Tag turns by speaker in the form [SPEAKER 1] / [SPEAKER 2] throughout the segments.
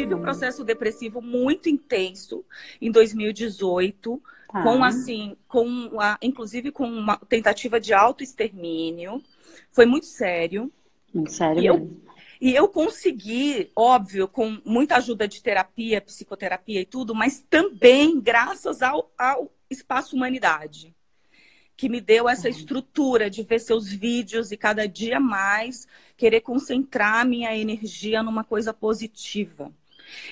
[SPEAKER 1] tive um processo depressivo muito intenso em 2018, tá. com assim, com a, inclusive com uma tentativa de autoextermínio. Foi muito sério.
[SPEAKER 2] Muito sério.
[SPEAKER 1] E eu, e eu consegui, óbvio, com muita ajuda de terapia, psicoterapia e tudo, mas também graças ao, ao Espaço Humanidade que me deu essa uhum. estrutura de ver seus vídeos e cada dia mais querer concentrar minha energia numa coisa positiva.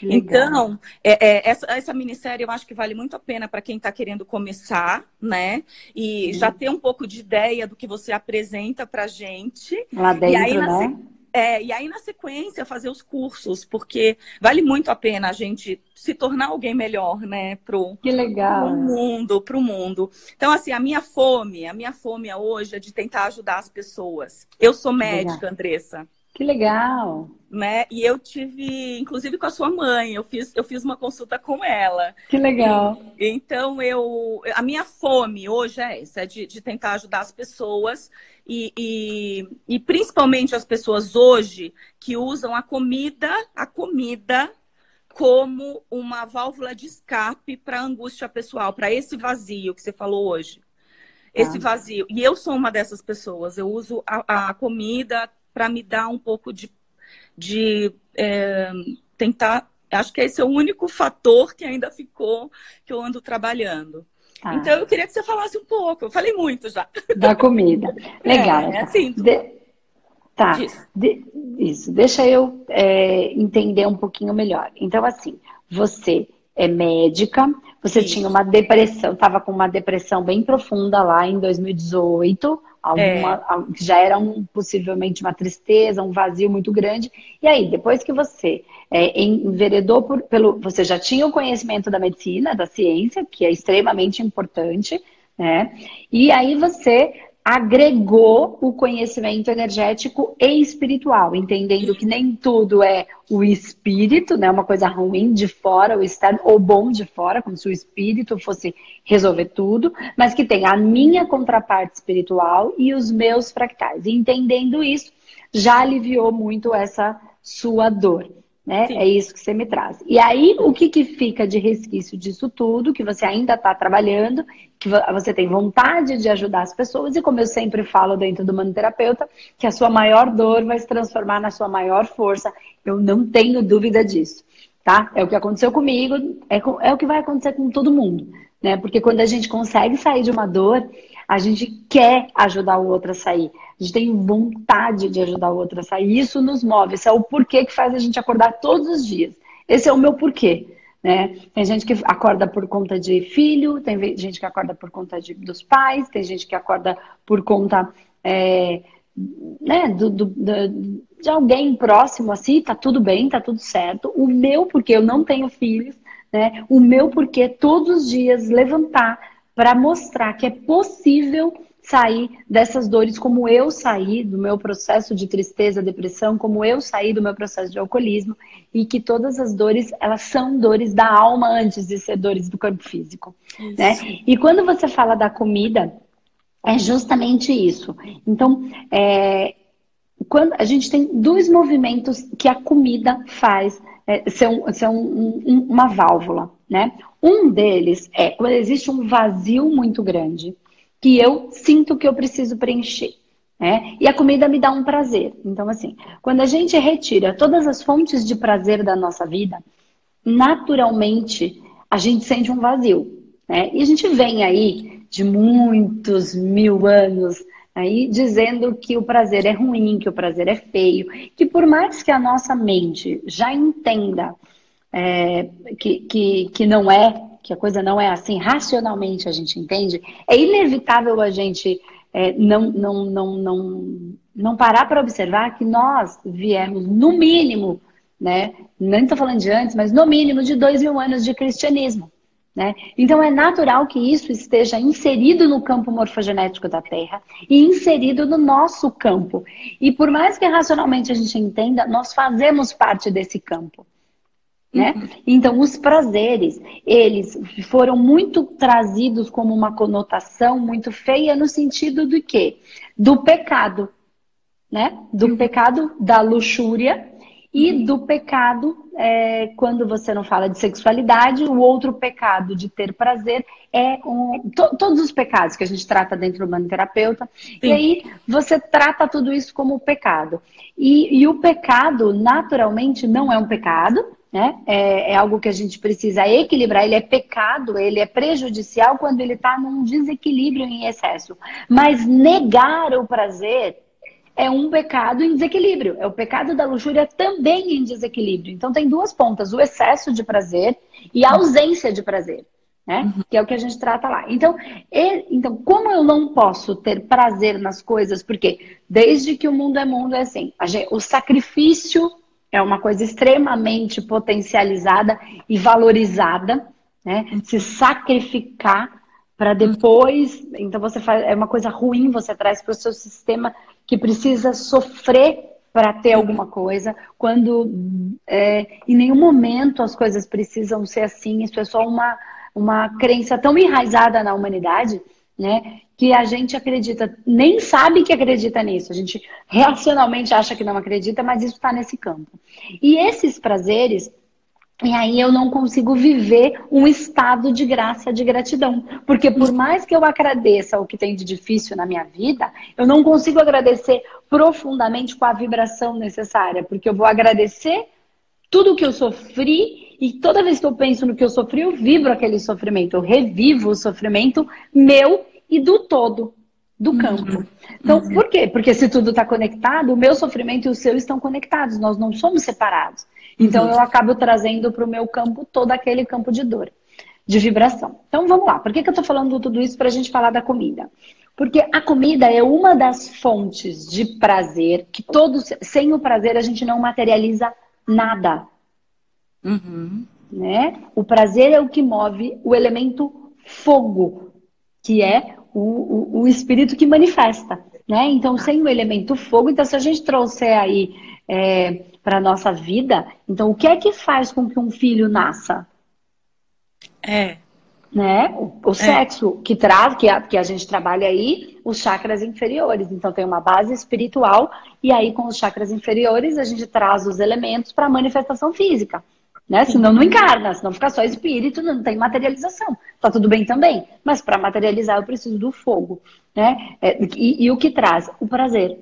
[SPEAKER 1] Legal. Então, é, é, essa, essa minissérie eu acho que vale muito a pena para quem está querendo começar, né? E já ter um pouco de ideia do que você apresenta para gente.
[SPEAKER 2] Lá dentro,
[SPEAKER 1] e aí,
[SPEAKER 2] né?
[SPEAKER 1] É, e aí na sequência fazer os cursos, porque vale muito a pena a gente se tornar alguém melhor, né, pro,
[SPEAKER 2] que legal.
[SPEAKER 1] pro mundo, pro mundo. Então assim, a minha fome, a minha fome hoje é de tentar ajudar as pessoas. Eu sou médica, Andressa.
[SPEAKER 2] Que legal!
[SPEAKER 1] Né? E eu tive, inclusive com a sua mãe, eu fiz, eu fiz uma consulta com ela.
[SPEAKER 2] Que legal!
[SPEAKER 1] E, então eu, a minha fome hoje é essa, é de, de tentar ajudar as pessoas e, e, e principalmente as pessoas hoje que usam a comida, a comida como uma válvula de escape para a angústia pessoal, para esse vazio que você falou hoje. Esse tá. vazio. E eu sou uma dessas pessoas. Eu uso a, a comida para me dar um pouco de, de é, tentar. Acho que esse é o único fator que ainda ficou que eu ando trabalhando. Ah. Então eu queria que você falasse um pouco. Eu falei muito já.
[SPEAKER 2] Da comida. Legal.
[SPEAKER 1] É, é assim.
[SPEAKER 2] De... Tá. De... Isso. Deixa eu é, entender um pouquinho melhor. Então, assim, você é médica, você Isso. tinha uma depressão, estava com uma depressão bem profunda lá em 2018 alguma, é. já era um, possivelmente uma tristeza, um vazio muito grande. E aí, depois que você é, enveredou por, pelo. Você já tinha o conhecimento da medicina, da ciência, que é extremamente importante, né? E aí você agregou o conhecimento energético e espiritual, entendendo que nem tudo é o espírito, né, uma coisa ruim de fora, o externo, ou bom de fora, como se o espírito fosse resolver tudo, mas que tem a minha contraparte espiritual e os meus fractais. E entendendo isso, já aliviou muito essa sua dor. Né? É isso que você me traz. E aí, o que, que fica de resquício disso tudo, que você ainda está trabalhando, que você tem vontade de ajudar as pessoas, e como eu sempre falo dentro do manoterapeuta, que a sua maior dor vai se transformar na sua maior força. Eu não tenho dúvida disso. Tá? É o que aconteceu comigo, é, é o que vai acontecer com todo mundo. Né? Porque quando a gente consegue sair de uma dor, a gente quer ajudar o outro a sair. A gente tem vontade de ajudar o outro a sair. Isso nos move. Esse é o porquê que faz a gente acordar todos os dias. Esse é o meu porquê. Né? Tem gente que acorda por conta de filho, tem gente que acorda por conta de, dos pais, tem gente que acorda por conta é, né, do, do, do, de alguém próximo assim, tá tudo bem, tá tudo certo. O meu, porque eu não tenho filhos, né? O meu porquê todos os dias levantar para mostrar que é possível sair dessas dores como eu saí do meu processo de tristeza, depressão, como eu saí do meu processo de alcoolismo e que todas as dores, elas são dores da alma antes de ser dores do corpo físico, né? E quando você fala da comida, é justamente isso. Então, é, quando a gente tem dois movimentos que a comida faz é, ser, um, ser um, um, uma válvula, né? Um deles é quando existe um vazio muito grande que eu sinto que eu preciso preencher. Né? E a comida me dá um prazer. Então, assim, quando a gente retira todas as fontes de prazer da nossa vida, naturalmente a gente sente um vazio. Né? E a gente vem aí de muitos mil anos aí dizendo que o prazer é ruim, que o prazer é feio, que por mais que a nossa mente já entenda é, que, que, que não é, que a coisa não é assim, racionalmente a gente entende, é inevitável a gente é, não, não, não, não, não parar para observar que nós viemos, no mínimo, né, nem estou falando de antes, mas no mínimo de dois mil anos de cristianismo. Né? Então é natural que isso esteja inserido no campo morfogenético da Terra e inserido no nosso campo. E por mais que racionalmente a gente entenda, nós fazemos parte desse campo. Né? Então, os prazeres, eles foram muito trazidos como uma conotação muito feia no sentido do quê? Do pecado, né? Do uhum. pecado da luxúria. e uhum. do pecado, é, quando você não fala de sexualidade, o outro pecado de ter prazer é um, to, todos os pecados que a gente trata dentro do terapeuta. Sim. E aí você trata tudo isso como pecado. E, e o pecado, naturalmente, não é um pecado, né? É, é, algo que a gente precisa equilibrar. Ele é pecado, ele é prejudicial quando ele está num desequilíbrio em excesso. Mas negar o prazer é um pecado em desequilíbrio. É o pecado da luxúria também em desequilíbrio. Então tem duas pontas: o excesso de prazer e a ausência de prazer. Né? Uhum. Que é o que a gente trata lá. Então, ele, então, como eu não posso ter prazer nas coisas? Porque desde que o mundo é mundo é assim, gente, o sacrifício é uma coisa extremamente potencializada e valorizada, né? Se sacrificar para depois, então você faz é uma coisa ruim você traz para o seu sistema que precisa sofrer para ter alguma coisa, quando é, em nenhum momento as coisas precisam ser assim. Isso é só uma uma crença tão enraizada na humanidade, né? Que a gente acredita, nem sabe que acredita nisso. A gente racionalmente acha que não acredita, mas isso está nesse campo. E esses prazeres, e aí eu não consigo viver um estado de graça, de gratidão. Porque por mais que eu agradeça o que tem de difícil na minha vida, eu não consigo agradecer profundamente com a vibração necessária. Porque eu vou agradecer tudo que eu sofri e toda vez que eu penso no que eu sofri, eu vibro aquele sofrimento. Eu revivo o sofrimento meu e do todo, do uhum. campo. Então, por quê? Porque se tudo está conectado, o meu sofrimento e o seu estão conectados, nós não somos separados. Então, uhum. eu acabo trazendo para o meu campo todo aquele campo de dor, de vibração. Então, vamos lá. Por que, que eu estou falando tudo isso para a gente falar da comida? Porque a comida é uma das fontes de prazer que todos, sem o prazer, a gente não materializa nada. Uhum. Né? O prazer é o que move o elemento fogo, que é o, o, o espírito que manifesta. Né? Então, sem o elemento fogo, então se a gente trouxer aí é, para a nossa vida, então o que é que faz com que um filho nasça?
[SPEAKER 1] É.
[SPEAKER 2] Né? O, o é. sexo que traz, que a, que a gente trabalha aí, os chakras inferiores. Então tem uma base espiritual, e aí com os chakras inferiores a gente traz os elementos para a manifestação física. Né? Senão não encarna, senão fica só espírito, não tem materialização. Tá tudo bem também, mas para materializar eu preciso do fogo, né? É, e, e, o que traz? O prazer,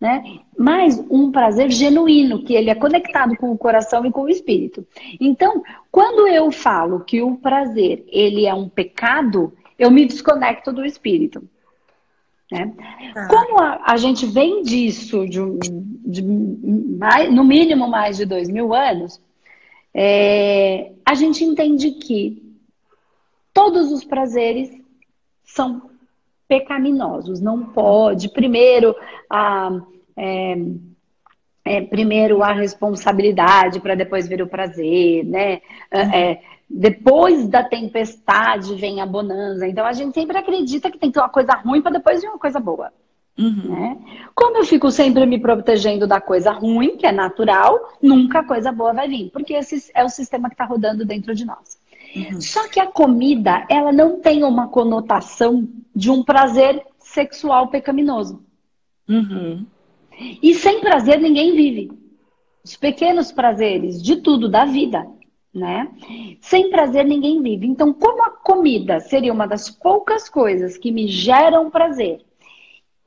[SPEAKER 2] né? Mas um prazer genuíno, que ele é conectado com o coração e com o espírito. Então, quando eu falo que o prazer ele é um pecado, eu me desconecto do espírito. Né? Ah. Como a, a, gente vem disso de, de mais, no mínimo mais de dois mil anos, é, a gente entende que todos os prazeres são pecaminosos. Não pode, primeiro, a, é, é, primeiro a responsabilidade para depois vir o prazer, né? Uhum. É, depois da tempestade vem a bonança. Então a gente sempre acredita que tem que ter uma coisa ruim para depois vir uma coisa boa. Uhum. Né? Como eu fico sempre me protegendo da coisa ruim, que é natural, nunca a coisa boa vai vir, porque esse é o sistema que está rodando dentro de nós. Uhum. Só que a comida, ela não tem uma conotação de um prazer sexual pecaminoso. Uhum. E sem prazer ninguém vive. Os pequenos prazeres de tudo da vida, né? Sem prazer ninguém vive. Então, como a comida seria uma das poucas coisas que me geram prazer,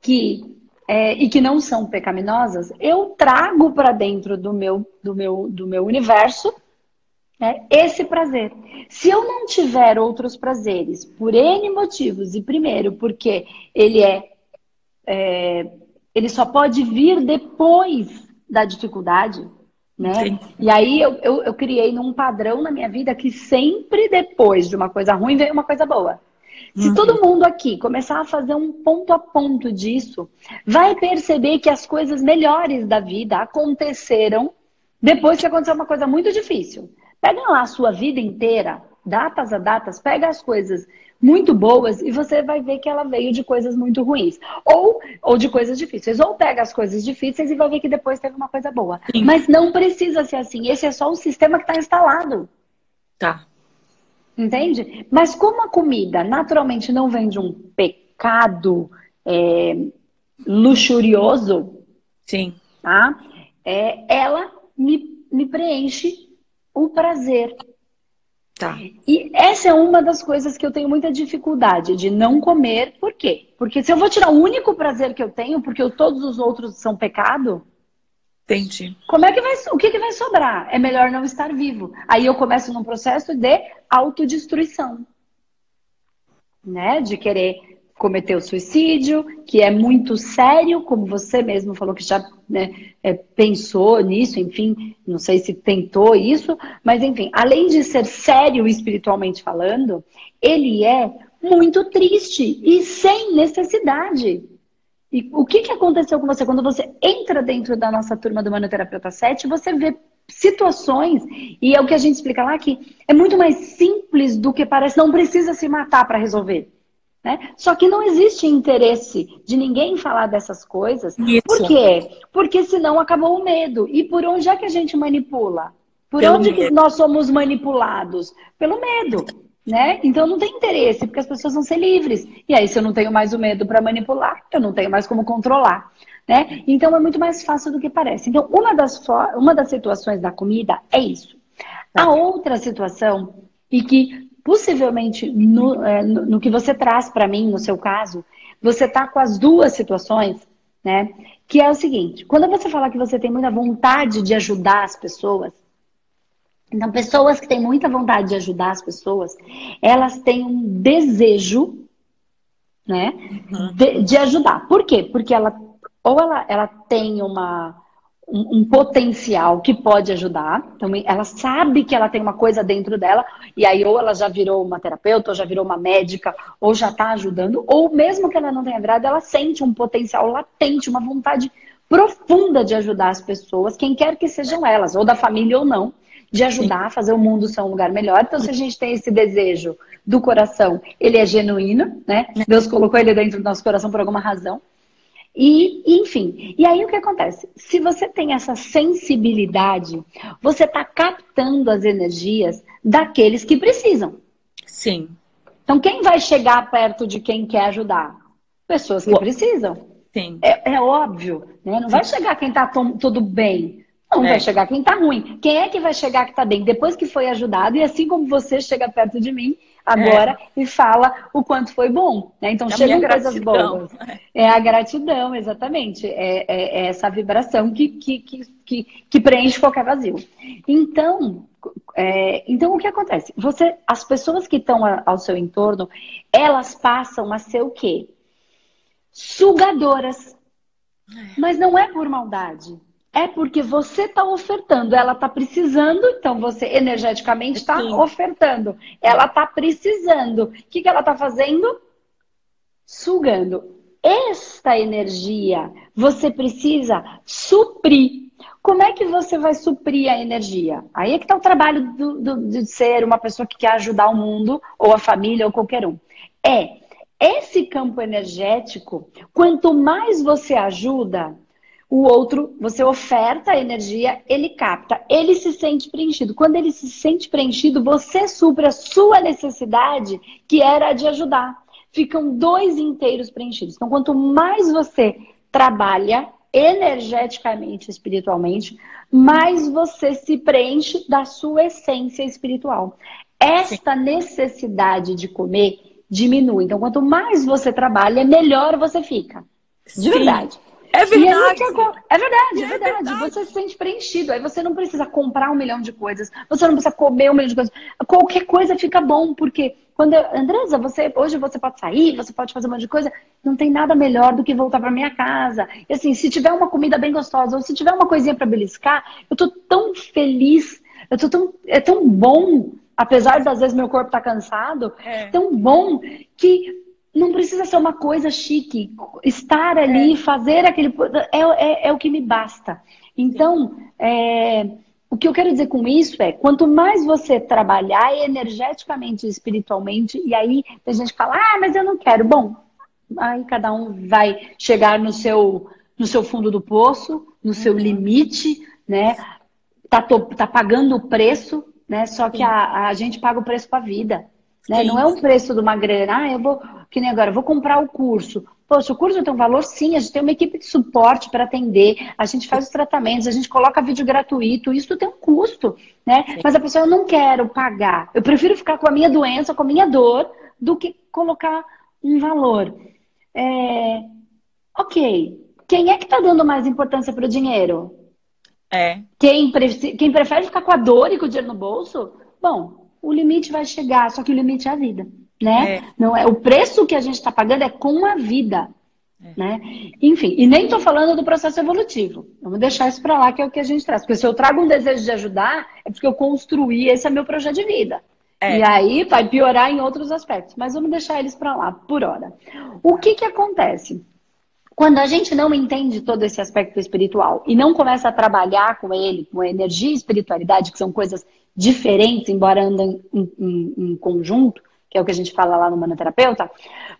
[SPEAKER 2] que é, e que não são pecaminosas, eu trago para dentro do meu, do meu, do meu universo né, esse prazer. Se eu não tiver outros prazeres, por N motivos, e primeiro, porque ele é, é ele só pode vir depois da dificuldade, né? E aí eu, eu, eu criei num padrão na minha vida que sempre depois de uma coisa ruim vem uma coisa boa. Se uhum. todo mundo aqui começar a fazer um ponto a ponto disso, vai perceber que as coisas melhores da vida aconteceram depois que aconteceu uma coisa muito difícil. Pega lá a sua vida inteira, datas a datas, pega as coisas muito boas e você vai ver que ela veio de coisas muito ruins. Ou, ou de coisas difíceis. Ou pega as coisas difíceis e vai ver que depois teve uma coisa boa. Sim. Mas não precisa ser assim. Esse é só o sistema que está instalado.
[SPEAKER 1] Tá.
[SPEAKER 2] Entende? Mas como a comida naturalmente não vem de um pecado é, luxurioso,
[SPEAKER 1] Sim.
[SPEAKER 2] Tá? É, ela me me preenche o prazer.
[SPEAKER 1] Tá.
[SPEAKER 2] E essa é uma das coisas que eu tenho muita dificuldade de não comer. Por quê? Porque se eu vou tirar o único prazer que eu tenho, porque todos os outros são pecado,
[SPEAKER 1] Entendi.
[SPEAKER 2] Como é que vai, o que, que vai sobrar? É melhor não estar vivo. Aí eu começo num processo de autodestruição, né? De querer cometer o suicídio, que é muito sério, como você mesmo falou que já né, é, pensou nisso, enfim, não sei se tentou isso, mas enfim, além de ser sério espiritualmente falando, ele é muito triste e sem necessidade. E o que, que aconteceu com você? Quando você entra dentro da nossa turma do Manoterapeuta 7, você vê situações, e é o que a gente explica lá, que é muito mais simples do que parece, não precisa se matar para resolver. Né? Só que não existe interesse de ninguém falar dessas coisas. Isso. Por quê? Porque senão acabou o medo. E por onde é que a gente manipula? Por Pelo onde que nós somos manipulados? Pelo medo né? Então não tem interesse, porque as pessoas vão ser livres. E aí, se eu não tenho mais o medo para manipular, eu não tenho mais como controlar. Né? Então é muito mais fácil do que parece. Então, uma das, uma das situações da comida é isso. A outra situação, e que possivelmente no, é, no, no que você traz para mim, no seu caso, você está com as duas situações, né? Que é o seguinte: quando você fala que você tem muita vontade de ajudar as pessoas, então, pessoas que têm muita vontade de ajudar as pessoas, elas têm um desejo, né, uhum. de, de, ajudar. Por quê? Porque ela ou ela, ela tem uma, um, um, potencial que pode ajudar, então ela sabe que ela tem uma coisa dentro dela, e aí ou ela já virou uma terapeuta, ou já virou uma médica, ou já está ajudando, ou mesmo que ela não tenha virado, ela sente um potencial latente, uma vontade profunda de ajudar as pessoas, quem quer que sejam elas, ou da família ou não de ajudar a fazer o mundo ser um lugar melhor. Então, se a gente tem esse desejo do coração, ele é genuíno, né? Deus colocou ele dentro do nosso coração por alguma razão. E, enfim, e aí o que acontece? Se você tem essa sensibilidade, você está captando as energias daqueles que precisam.
[SPEAKER 1] Sim.
[SPEAKER 2] Então, quem vai chegar perto de quem quer ajudar? Pessoas que precisam.
[SPEAKER 1] Sim.
[SPEAKER 2] É, é óbvio, né? Não vai chegar quem está tudo bem. Não, é. vai chegar quem tá ruim. Quem é que vai chegar que tá bem? Depois que foi ajudado, e assim como você chega perto de mim agora é. e fala o quanto foi bom. Né? Então, é chegam coisas boas. É a gratidão, exatamente. É, é, é essa vibração que, que, que, que, preenche qualquer vazio. Então, é, então, o que acontece? Você, as pessoas que estão ao seu entorno, elas passam a ser o quê? Sugadoras. É. Mas não é por maldade é porque você está ofertando, ela está precisando, então você energeticamente está ofertando. Ela está precisando. O que, que ela está fazendo? Sugando. Esta energia você precisa suprir. Como é que você vai suprir a energia? Aí é que está o trabalho do, do, de ser uma pessoa que quer ajudar o mundo, ou a família, ou qualquer um. É esse campo energético, quanto mais você ajuda, o outro, você oferta a energia, ele capta, ele se sente preenchido. Quando ele se sente preenchido, você supre a sua necessidade, que era a de ajudar. Ficam dois inteiros preenchidos. Então, quanto mais você trabalha energeticamente, espiritualmente, mais você se preenche da sua essência espiritual. Esta Sim. necessidade de comer diminui. Então, quanto mais você trabalha, melhor você fica. De Sim. verdade.
[SPEAKER 1] É verdade.
[SPEAKER 2] É, é verdade, é, é verdade. Você se sente preenchido. Aí você não precisa comprar um milhão de coisas. Você não precisa comer um milhão de coisas. Qualquer coisa fica bom, porque quando eu, Andresa, você hoje você pode sair, você pode fazer um monte de coisa. Não tem nada melhor do que voltar para minha casa. E assim, se tiver uma comida bem gostosa ou se tiver uma coisinha para beliscar, eu tô tão feliz. Eu tô tão é tão bom, apesar das vezes meu corpo tá cansado, é. tão bom que não precisa ser uma coisa chique. Estar ali, é. fazer aquele. É, é, é, o que me basta. Então, é, o que eu quero dizer com isso é: quanto mais você trabalhar energeticamente e espiritualmente, e aí tem gente que fala, ah, mas eu não quero. Bom, aí cada um vai chegar no seu, no seu fundo do poço, no seu uhum. limite, né? Tá, tá pagando o preço, né? Só que a, a gente paga o preço com a vida. Né? Não é um preço de uma grana. Ah, eu vou, que nem agora, vou comprar o curso. Poxa, o curso tem um valor, sim, a gente tem uma equipe de suporte para atender, a gente faz os tratamentos, a gente coloca vídeo gratuito, isso tem um custo, né? Sim. Mas a pessoa, eu não quero pagar, eu prefiro ficar com a minha doença, com a minha dor, do que colocar um valor. É... Ok, quem é que está dando mais importância para o dinheiro?
[SPEAKER 1] É.
[SPEAKER 2] Quem, pre... Quem prefere ficar com a dor e com o dinheiro no bolso? Bom, o limite vai chegar, só que o limite é a vida né? É. Não é o preço que a gente está pagando é com a vida, é. né? Enfim, e nem estou falando do processo evolutivo. Vamos deixar isso para lá que é o que a gente traz, porque se eu trago um desejo de ajudar é porque eu construí esse é meu projeto de vida. É. E aí vai piorar em outros aspectos, mas vamos deixar eles para lá por hora. O que que acontece? Quando a gente não entende todo esse aspecto espiritual e não começa a trabalhar com ele, com energia e espiritualidade, que são coisas diferentes, embora andem em, em, em conjunto, que é o que a gente fala lá no manoterapeuta,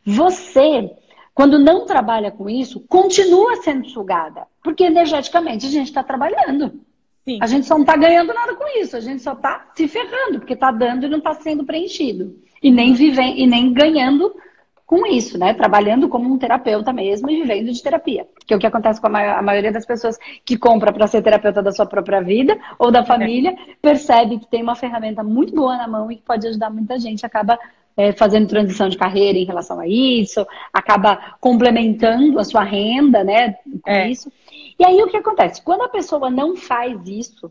[SPEAKER 2] você, quando não trabalha com isso, continua sendo sugada. Porque energeticamente a gente está trabalhando. Sim. A gente só não está ganhando nada com isso, a gente só está se ferrando, porque está dando e não está sendo preenchido. E nem vivendo, e nem ganhando com isso, né? Trabalhando como um terapeuta mesmo e vivendo de terapia. Que é o que acontece com a, ma a maioria das pessoas que compra para ser terapeuta da sua própria vida ou da família, é. percebe que tem uma ferramenta muito boa na mão e que pode ajudar muita gente, acaba é, fazendo transição de carreira em relação a isso, acaba complementando a sua renda, né, com é. isso. E aí o que acontece? Quando a pessoa não faz isso,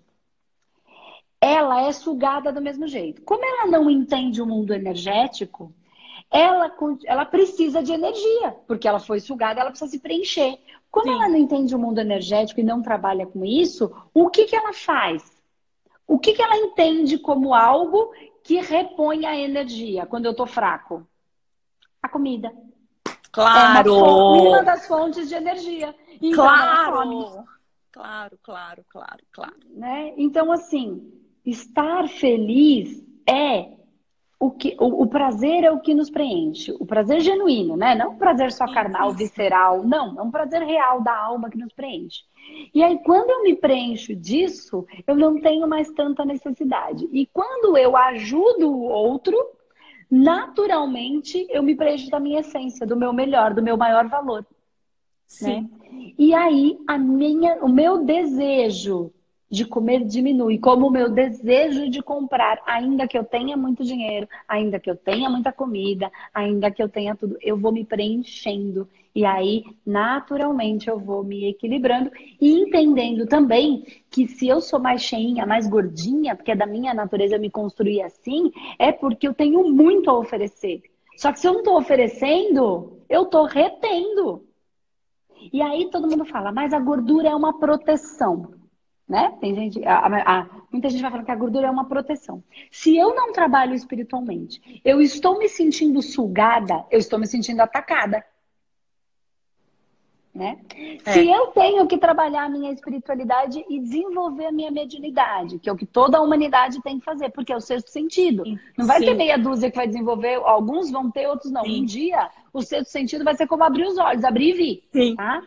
[SPEAKER 2] ela é sugada do mesmo jeito. Como ela não entende o mundo energético, ela, ela precisa de energia, porque ela foi sugada, ela precisa se preencher. Como Sim. ela não entende o mundo energético e não trabalha com isso, o que, que ela faz? O que, que ela entende como algo que repõe a energia quando eu tô fraco? A comida.
[SPEAKER 1] Claro! É
[SPEAKER 2] uma, uma das fontes de energia.
[SPEAKER 1] Então, claro! Claro, claro, claro, claro.
[SPEAKER 2] Né? Então, assim, estar feliz é o que o, o, prazer é o que nos preenche. O prazer genuíno, né? Não um prazer só carnal, visceral. Não, é um prazer real da alma que nos preenche. E aí, quando eu me preencho disso, eu não tenho mais tanta necessidade. E quando eu ajudo o outro, naturalmente eu me preencho da minha essência, do meu melhor, do meu maior valor. Sim. Né? E aí, a minha, o meu desejo de comer diminui, como o meu desejo de comprar, ainda que eu tenha muito dinheiro, ainda que eu tenha muita comida, ainda que eu tenha tudo, eu vou me preenchendo. E aí, naturalmente, eu vou me equilibrando e entendendo também que se eu sou mais cheinha, mais gordinha, porque é da minha natureza me construir assim, é porque eu tenho muito a oferecer. Só que se eu não estou oferecendo, eu estou retendo. E aí todo mundo fala, mas a gordura é uma proteção né? Tem gente, a, a, a, muita gente vai falando que a gordura é uma proteção. Se eu não trabalho espiritualmente, eu estou me sentindo sugada, eu estou me sentindo atacada. Né? É. Se eu tenho que trabalhar a minha espiritualidade e desenvolver a minha mediunidade, que é o que toda a humanidade tem que fazer, porque é o sexto sentido. Sim. Não vai Sim. ter meia dúzia que vai desenvolver, alguns vão ter, outros não. Sim. Um dia, o sexto sentido vai ser como abrir os olhos, abrir e vir. Tá?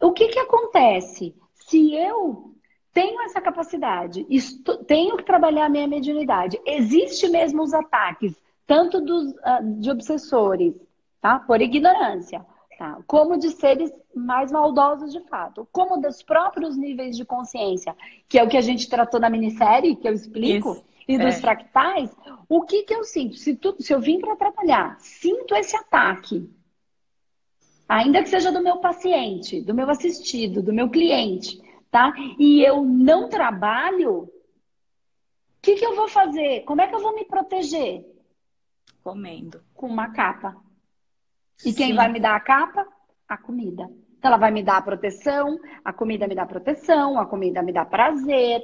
[SPEAKER 2] O que, que acontece? Se eu tenho essa capacidade, estou, tenho que trabalhar a minha mediunidade. Existe mesmo os ataques, tanto dos, uh, de obsessores, tá? Por ignorância, tá? Como de seres mais maldosos de fato, como dos próprios níveis de consciência, que é o que a gente tratou na minissérie, que eu explico, Isso. e dos é. fractais. O que que eu sinto? Se, tu, se eu vim para atrapalhar, sinto esse ataque, ainda que seja do meu paciente, do meu assistido, do meu cliente tá? E eu não trabalho, o que, que eu vou fazer? Como é que eu vou me proteger?
[SPEAKER 1] Comendo.
[SPEAKER 2] Com uma capa. E Sim. quem vai me dar a capa? A comida. Então ela vai me dar a proteção, a comida me dá proteção, a comida me dá prazer,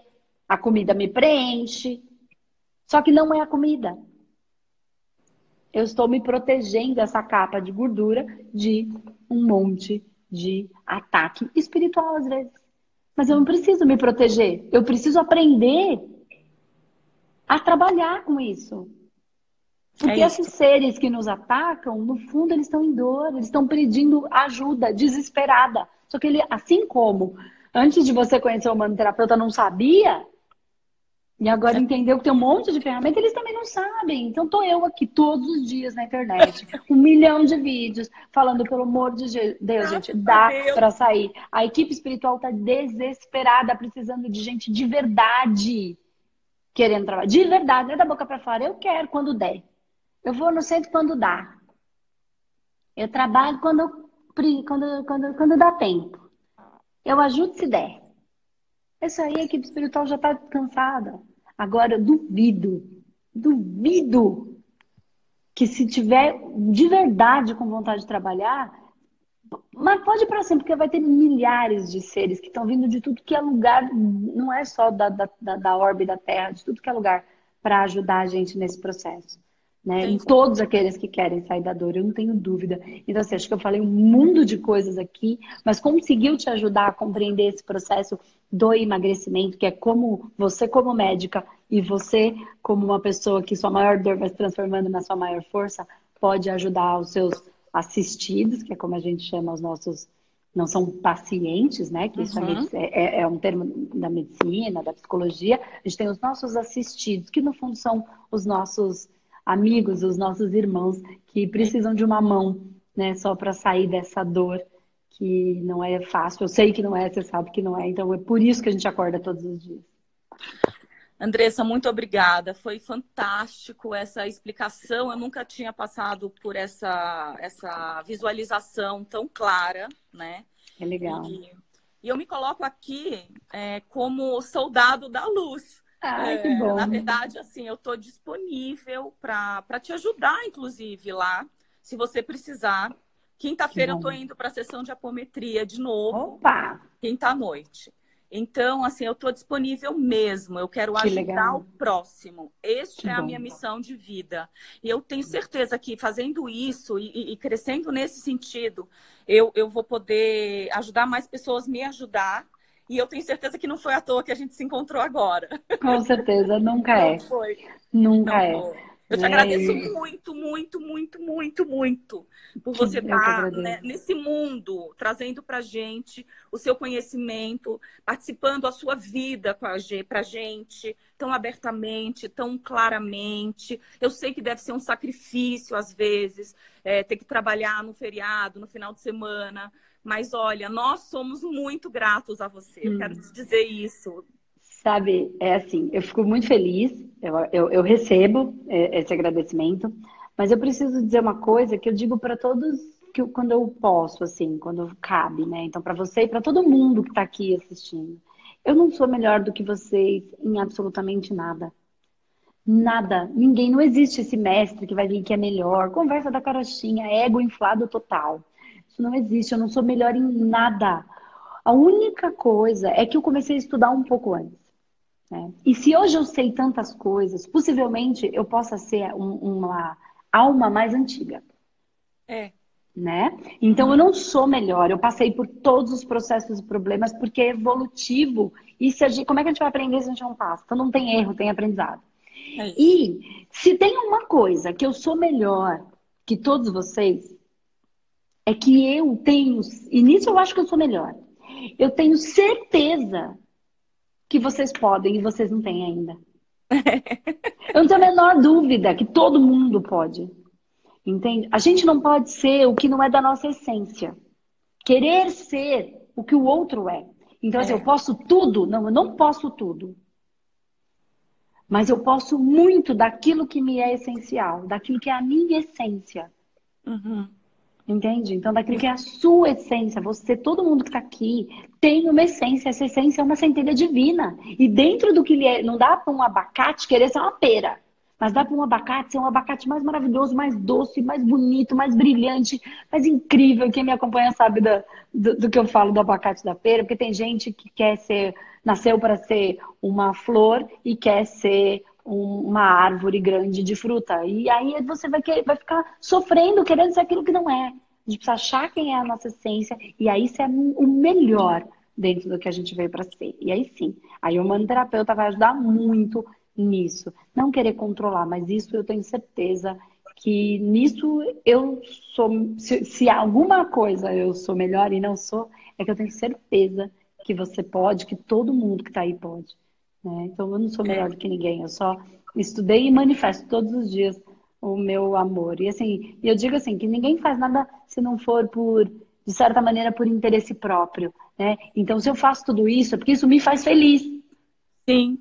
[SPEAKER 2] a comida me preenche. Só que não é a comida. Eu estou me protegendo dessa capa de gordura de um monte de ataque espiritual às vezes. Mas eu não preciso me proteger. Eu preciso aprender a trabalhar com isso. Porque é esses seres que nos atacam, no fundo, eles estão em dor, eles estão pedindo ajuda, desesperada. Só que ele, assim como antes de você conhecer o humano terapeuta não sabia, E agora entendeu que tem um monte de ferramenta, eles também não sabem. Então tô eu aqui todos os dias na internet, um milhão de vídeos falando pelo amor de Deus, gente, dá para sair. A equipe espiritual tá desesperada, precisando de gente de verdade querendo trabalhar. De verdade, não é da boca para fora. Eu quero quando der. Eu vou no centro quando dá. Eu trabalho quando quando quando, quando dá tempo. Eu ajudo se der. Isso aí, a equipe espiritual já está cansada. Agora, duvido, duvido que se tiver de verdade com vontade de trabalhar, mas pode ir para sempre, porque vai ter milhares de seres que estão vindo de tudo que é lugar, não é só da, da, da orbe da Terra, de tudo que é lugar, para ajudar a gente nesse processo né? Em todos aqueles que querem sair da dor, eu não tenho dúvida. Então, assim, acho que eu falei um mundo de coisas aqui, mas conseguiu te ajudar a compreender esse processo do emagrecimento, que é como você, como médica, e você, como uma pessoa que sua maior dor vai se transformando na sua maior força, pode ajudar os seus assistidos, que é como a gente chama os nossos. Não são pacientes, né? Que isso uhum. é, é, é um termo da medicina, da psicologia. A gente tem os nossos assistidos, que no fundo são os nossos amigos, os nossos irmãos que precisam de uma mão, né, só para sair dessa dor que não é fácil. Eu sei que não é, você sabe que não é, então é por isso que a gente acorda todos os dias.
[SPEAKER 1] Andressa, muito obrigada. Foi fantástico essa explicação. Eu nunca tinha passado por essa, essa visualização tão clara, né?
[SPEAKER 2] É legal.
[SPEAKER 1] E, e eu me coloco aqui é, como soldado da luz.
[SPEAKER 2] Ai, que bom.
[SPEAKER 1] Na verdade, assim, eu estou disponível para te ajudar, inclusive, lá, se você precisar. Quinta-feira eu estou indo para a sessão de apometria de novo.
[SPEAKER 2] Opa!
[SPEAKER 1] Quinta-noite. Então, assim, eu estou disponível mesmo. Eu quero que ajudar legal. o próximo. Este é a minha missão de vida. E eu tenho certeza que fazendo isso e, e, crescendo nesse sentido, eu, eu vou poder ajudar mais pessoas me ajudar e eu tenho certeza que não foi à toa que a gente se encontrou agora.
[SPEAKER 2] Com certeza, nunca é.
[SPEAKER 1] Foi.
[SPEAKER 2] Nunca não
[SPEAKER 1] é. Foi. Eu te é. agradeço muito, muito, muito, muito, muito por você estar né, nesse mundo, trazendo para gente o seu conhecimento, participando a sua vida para a gente, tão abertamente, tão claramente. Eu sei que deve ser um sacrifício, às vezes, é, ter que trabalhar no feriado, no final de semana, mas olha, nós somos muito gratos a você. Eu quero hum. te dizer isso.
[SPEAKER 2] Sabe, é assim, eu fico muito feliz, eu, eu, eu recebo é, esse agradecimento, mas eu preciso dizer uma coisa que eu digo para todos que eu, quando eu posso, assim, quando cabe, né? Então, para você e para todo mundo que está aqui assistindo, eu não sou melhor do que vocês em absolutamente nada. Nada, ninguém, não existe esse mestre que vai vir que é melhor. Conversa da carochinha, ego inflado total. Isso não existe, eu não sou melhor em nada. A única coisa é que eu comecei a estudar um pouco antes. Né? E se hoje eu sei tantas coisas, possivelmente eu possa ser um, uma alma mais antiga.
[SPEAKER 1] É.
[SPEAKER 2] Né? Então eu não sou melhor, eu passei por todos os processos e problemas porque é evolutivo. E se gente, como é que a gente vai aprender se a gente não passa? Então não tem erro, tem aprendizado. É e se tem uma coisa que eu sou melhor que todos vocês, é que eu tenho, e nisso eu acho que eu sou melhor. Eu tenho certeza que vocês podem e vocês não têm ainda. eu não tenho a menor dúvida que todo mundo pode. Entende? A gente não pode ser o que não é da nossa essência. Querer ser o que o outro é. Então, assim, é. eu posso tudo? Não, eu não posso tudo. Mas eu posso muito daquilo que me é essencial, daquilo que é a minha essência.
[SPEAKER 1] Uhum.
[SPEAKER 2] Entende? Então, daquilo que é a sua essência, você, todo mundo que está aqui, tem uma essência. Essa essência é uma centelha divina. E dentro do que é, não dá para um abacate querer ser uma pera. Mas dá para um abacate ser um abacate mais maravilhoso, mais doce, mais bonito, mais brilhante, mais incrível. Quem me acompanha sabe do, do, do que eu falo do abacate da pera, porque tem gente que quer ser, nasceu para ser uma flor e quer ser uma árvore grande de fruta. E aí você vai, querer, vai ficar sofrendo, querendo ser aquilo que não é. A gente precisa achar quem é a nossa essência e aí ser o melhor dentro do que a gente veio para ser. E aí sim, aí o humanoterapeuta vai ajudar muito nisso. Não querer controlar, mas isso eu tenho certeza que nisso eu sou. Se, se alguma coisa eu sou melhor e não sou, é que eu tenho certeza que você pode, que todo mundo que está aí pode. Né? Então eu não sou melhor é. do que ninguém, eu só estudei e manifesto todos os dias o meu amor. E assim, eu digo assim, que ninguém faz nada se não for por, de certa maneira, por interesse próprio. Né? Então, se eu faço tudo isso, é porque isso me faz feliz.
[SPEAKER 1] Sim.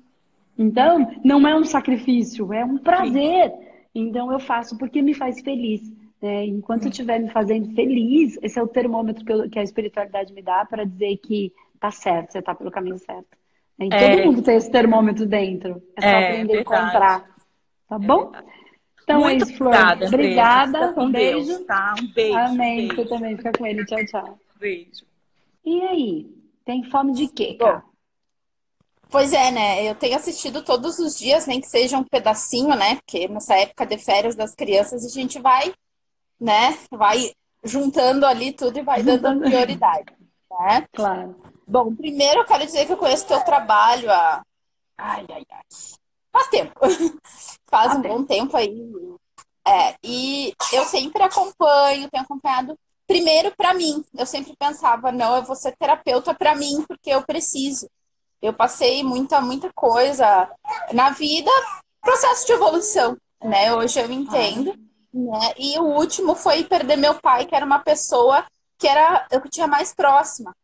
[SPEAKER 2] Então, não é um sacrifício, é um prazer. Sim. Então, eu faço porque me faz feliz. Né? Enquanto estiver me fazendo feliz, esse é o termômetro que, eu, que a espiritualidade me dá para dizer que tá certo, você tá pelo caminho certo. E é. todo mundo tem esse termômetro dentro. É só é, aprender a encontrar. Tá bom? Então
[SPEAKER 1] Muito
[SPEAKER 2] é isso, Flor.
[SPEAKER 1] Obrigada.
[SPEAKER 2] Obrigada.
[SPEAKER 1] Um beijo. Deus, tá? Um beijo.
[SPEAKER 2] Amém.
[SPEAKER 1] Beijo.
[SPEAKER 2] Você também fica com ele. Tchau, tchau.
[SPEAKER 1] Beijo.
[SPEAKER 2] E aí? Tem fome de quê, cara?
[SPEAKER 3] Pois é, né? Eu tenho assistido todos os dias, nem que seja um pedacinho, né? Porque nessa época de férias das crianças a gente vai, né? Vai juntando ali tudo e vai dando prioridade, né?
[SPEAKER 2] Claro.
[SPEAKER 3] Bom, primeiro eu quero dizer que eu conheço teu trabalho há. Ai, ai, ai. Faz tempo. Faz um bom tempo aí. É, e eu sempre acompanho, tenho acompanhado primeiro para mim. Eu sempre pensava, não, eu vou ser terapeuta para mim, porque eu preciso. Eu passei muita, muita coisa na vida, processo de evolução, né? Hoje eu entendo. Né? E o último foi perder meu pai, que era uma pessoa que era eu que tinha mais próxima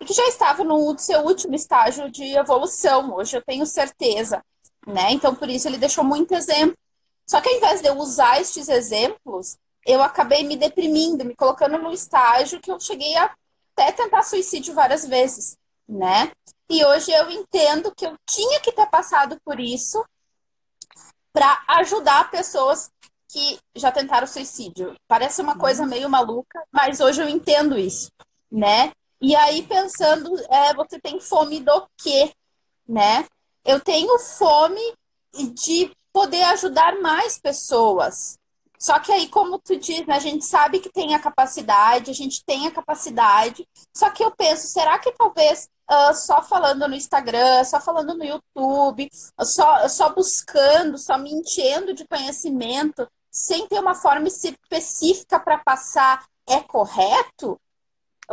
[SPEAKER 3] e que já estava no seu último estágio de evolução. Hoje eu tenho certeza, né? Então por isso ele deixou muito exemplo. Só que ao invés de eu usar estes exemplos, eu acabei me deprimindo, me colocando no estágio que eu cheguei a até tentar suicídio várias vezes, né? E hoje eu entendo que eu tinha que ter passado por isso para ajudar pessoas que já tentaram suicídio. Parece uma coisa meio maluca, mas hoje eu entendo isso, né? E aí, pensando, é, você tem fome do quê? Né? Eu tenho fome de poder ajudar mais pessoas. Só que aí, como tu diz, né, a gente sabe que tem a capacidade, a gente tem a capacidade. Só que eu penso, será que talvez uh, só falando no Instagram, só falando no YouTube, só, só buscando, só me enchendo de conhecimento, sem ter uma forma específica para passar, é correto?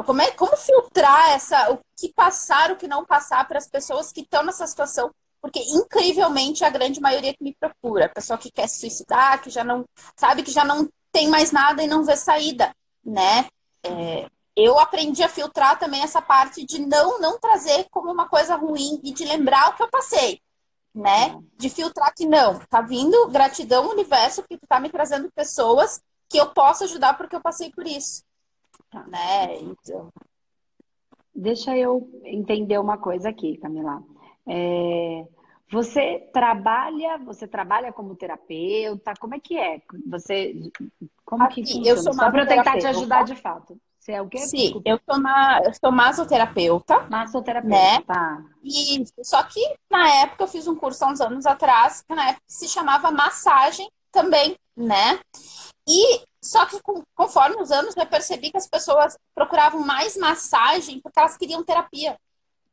[SPEAKER 3] Como, é, como filtrar essa, o que passar, o que não passar para as pessoas que estão nessa situação? Porque, incrivelmente, a grande maioria que me procura, pessoa que quer se suicidar, que já não sabe que já não tem mais nada e não vê saída, né? É, eu aprendi a filtrar também essa parte de não não trazer como uma coisa ruim e de lembrar o que eu passei, né? De filtrar que não, tá vindo gratidão universo porque tu tá me trazendo pessoas que eu posso ajudar porque eu passei por isso. Tá. Né? Então.
[SPEAKER 2] Deixa eu entender uma coisa aqui, Camila. É, você trabalha, você trabalha como terapeuta? Como é que é? Você como
[SPEAKER 3] aqui,
[SPEAKER 2] que funciona? Eu
[SPEAKER 3] sou
[SPEAKER 2] Só para tentar te ajudar de fato.
[SPEAKER 3] Você é o quê? Sim, Desculpa. eu sou, ma, eu sou massoterapeuta.
[SPEAKER 2] Massoterapeuta,
[SPEAKER 3] né?
[SPEAKER 2] tá.
[SPEAKER 3] E, só que na época eu fiz um curso há uns anos atrás, que na época se chamava massagem também, né? E só que com, conforme os anos eu percebi que as pessoas procuravam mais massagem porque elas queriam terapia.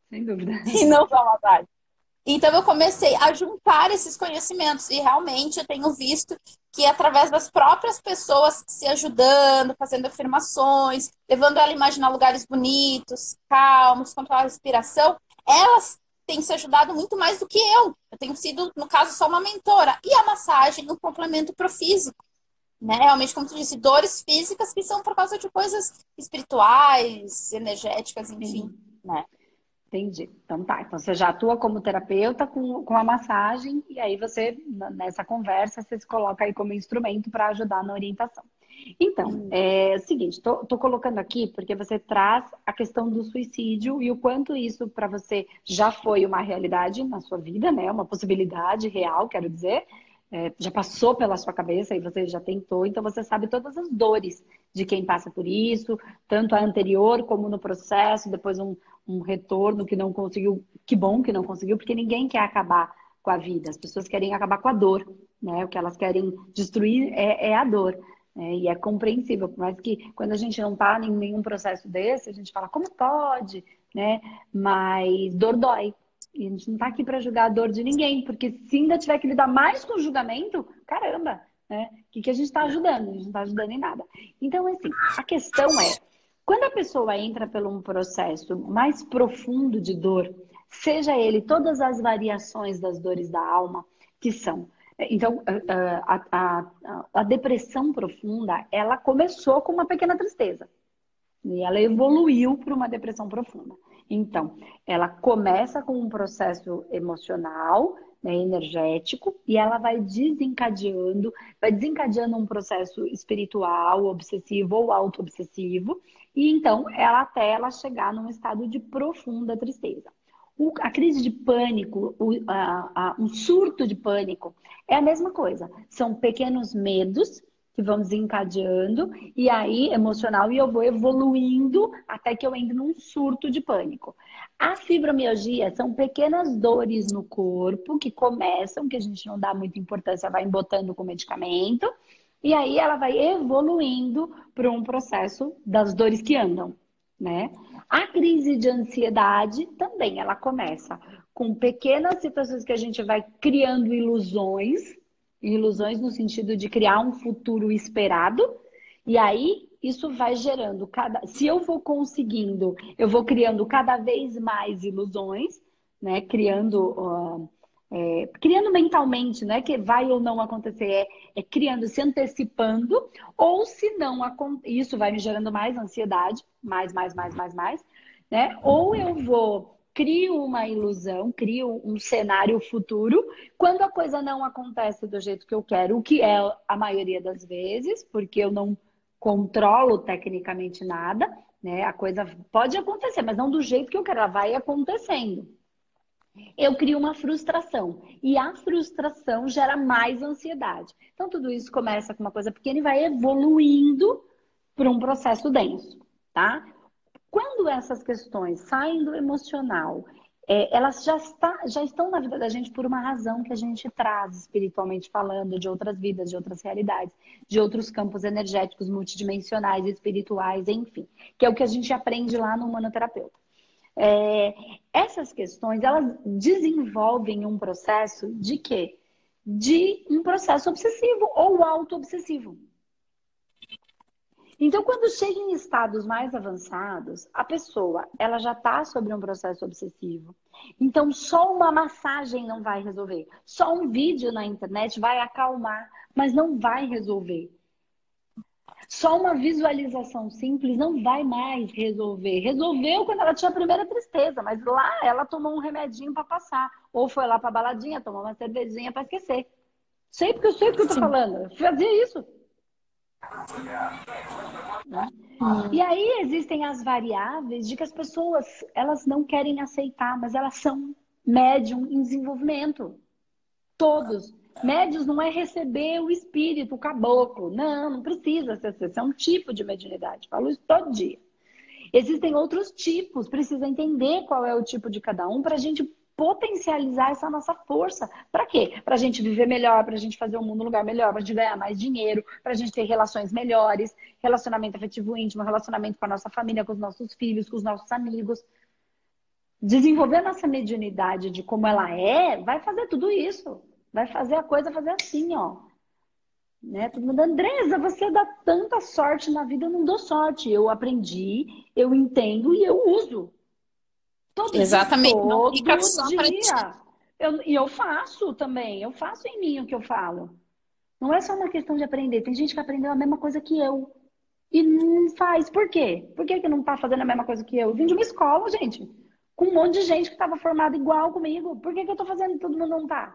[SPEAKER 2] Sem dúvida.
[SPEAKER 3] E não só massagem. Então eu comecei a juntar esses conhecimentos e realmente eu tenho visto que através das próprias pessoas se ajudando, fazendo afirmações, levando ela a imaginar lugares bonitos, calmos, controlar a respiração, elas têm se ajudado muito mais do que eu. Eu tenho sido, no caso, só uma mentora. E a massagem, um complemento para o físico né? Realmente, como tu disse, dores físicas que são por causa de coisas espirituais, energéticas, enfim, né?
[SPEAKER 2] Entendi. Então tá. Então você já atua como terapeuta com, com a massagem e aí você, nessa conversa, você se coloca aí como instrumento para ajudar na orientação. Então, é o seguinte, tô, tô, colocando aqui porque você traz a questão do suicídio e o quanto isso para você já foi uma realidade na sua vida, né? Uma possibilidade real, quero dizer, é, já passou pela sua cabeça e você já tentou, então você sabe todas as dores de quem passa por isso, tanto a anterior como no processo, depois um, um retorno que não conseguiu, que bom que não conseguiu, porque ninguém quer acabar com a vida, as pessoas querem acabar com a dor, né? O que elas querem destruir é, é a dor. Né? E é compreensível, mais que quando a gente não está em nenhum processo desse, a gente fala, como pode? Né? Mas dor dói, e a gente não está aqui para julgar a dor de ninguém, porque se ainda tiver que lidar mais com o julgamento, caramba, né? O que, que a gente está ajudando? A gente não está ajudando em nada. Então, assim, a questão é, quando a pessoa entra por um processo mais profundo de dor, seja ele todas as variações das dores da alma, que são. Então, a, a, a, a depressão profunda, ela começou com uma pequena tristeza. E ela evoluiu para uma depressão profunda. Então, ela começa com um processo emocional, né, energético, e ela vai desencadeando, vai desencadeando um processo espiritual, obsessivo ou auto-obsessivo, e então ela até ela chegar num estado de profunda tristeza. O, a crise de pânico, o, a, a, um surto de pânico, é a mesma coisa. São pequenos medos que vão desencadeando, e aí emocional, e eu vou evoluindo até que eu entre num surto de pânico. A fibromialgia são pequenas dores no corpo que começam, que a gente não dá muita importância, vai embotando com medicamento, e aí ela vai evoluindo para um processo das dores que andam, né? A crise de ansiedade também, ela começa com pequenas situações que a gente vai criando ilusões, ilusões no sentido de criar um futuro esperado, e aí isso vai gerando cada. Se eu vou conseguindo, eu vou criando cada vez mais ilusões, né? Criando. Uh, é, criando mentalmente, né? Que vai ou não acontecer, é, é criando, se antecipando, ou se não isso vai me gerando mais ansiedade, mais, mais, mais, mais, mais, né? Ou eu vou crio uma ilusão, crio um cenário futuro, quando a coisa não acontece do jeito que eu quero, o que é a maioria das vezes, porque eu não controlo tecnicamente nada, né? A coisa pode acontecer, mas não do jeito que eu quero, ela vai acontecendo. Eu crio uma frustração e a frustração gera mais ansiedade. Então tudo isso começa com uma coisa pequena e vai evoluindo para um processo denso, tá? Quando essas questões saem do emocional é, elas já, está, já estão na vida da gente por uma razão que a gente traz, espiritualmente falando, de outras vidas, de outras realidades, de outros campos energéticos multidimensionais, espirituais, enfim, que é o que a gente aprende lá no humanoterapeuta. É, essas questões, elas desenvolvem um processo de quê? De um processo obsessivo ou auto-obsessivo. Então, quando chega em estados mais avançados, a pessoa ela já está sobre um processo obsessivo. Então, só uma massagem não vai resolver. Só um vídeo na internet vai acalmar, mas não vai resolver. Só uma visualização simples não vai mais resolver. Resolveu quando ela tinha a primeira tristeza, mas lá ela tomou um remedinho para passar. Ou foi lá para baladinha, tomou uma cervejinha para esquecer. Sei porque eu sei o que eu tô Sim. falando. Eu fazia isso. E aí existem as variáveis de que as pessoas elas não querem aceitar, mas elas são médium em desenvolvimento. Todos. Médios não é receber o espírito, o caboclo. Não, não precisa ser assim. É um tipo de mediunidade. Falo isso todo dia. Existem outros tipos, precisa entender qual é o tipo de cada um para a gente potencializar essa nossa força. Para quê? Para a gente viver melhor, para a gente fazer o mundo um lugar melhor, para a gente ganhar mais dinheiro, para a gente ter relações melhores, relacionamento afetivo íntimo, relacionamento com a nossa família, com os nossos filhos, com os nossos amigos. Desenvolver nossa mediunidade de como ela é, vai fazer tudo isso. Vai fazer a coisa fazer assim, ó. Né? Todo mundo, Andresa, você dá tanta sorte na vida, eu não dou sorte. Eu aprendi, eu entendo e eu uso.
[SPEAKER 3] Todo Exatamente.
[SPEAKER 2] Dia, todo fica só dia. Eu, e eu faço também. Eu faço em mim o que eu falo. Não é só uma questão de aprender. Tem gente que aprendeu a mesma coisa que eu. E não faz. Por quê? Por que, que não tá fazendo a mesma coisa que eu? Eu vim de uma escola, gente. Com um monte de gente que estava formada igual comigo. Por que, que eu tô fazendo e todo mundo não tá?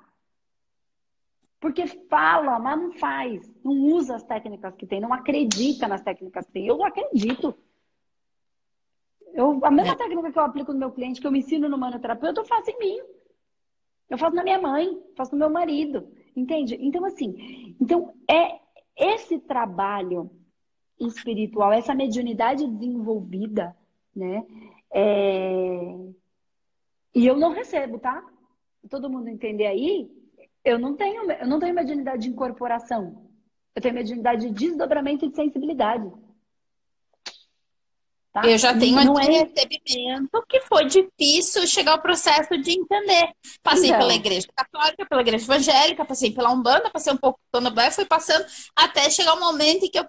[SPEAKER 2] Porque fala, mas não faz. Não usa as técnicas que tem. Não acredita nas técnicas que tem. Eu acredito. Eu, a mesma é. técnica que eu aplico no meu cliente, que eu me ensino no manoterapeuta, eu faço em mim. Eu faço na minha mãe, faço no meu marido. Entende? Então, assim, então é esse trabalho espiritual, essa mediunidade desenvolvida, né? É... E eu não recebo, tá? Todo mundo entender aí, eu não tenho, eu não tenho mediunidade de incorporação. Eu tenho mediunidade de desdobramento e de sensibilidade.
[SPEAKER 3] Tá? Eu já tenho não é... recebimento que foi difícil chegar ao processo de entender. Passei então. pela igreja católica, pela igreja evangélica, passei pela Umbanda, passei um pouco pela Candomblé, fui passando até chegar o um momento em que eu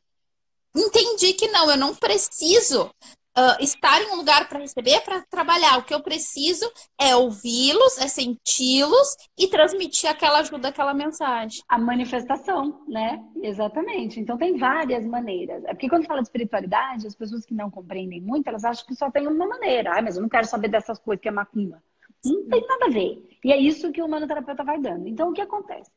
[SPEAKER 3] entendi que não, eu não preciso uh, estar em um lugar para receber, para trabalhar. O que eu preciso é ouvi-los, é senti-los e transmitir aquela ajuda, aquela mensagem.
[SPEAKER 2] A manifestação, né? Exatamente. Então tem várias maneiras. É porque quando fala de espiritualidade, as pessoas que não compreendem muito, elas acham que só tem uma maneira. Ah, mas eu não quero saber dessas coisas que é macumba. Não tem nada a ver. E é isso que o manoterapeuta vai dando. Então, o que acontece?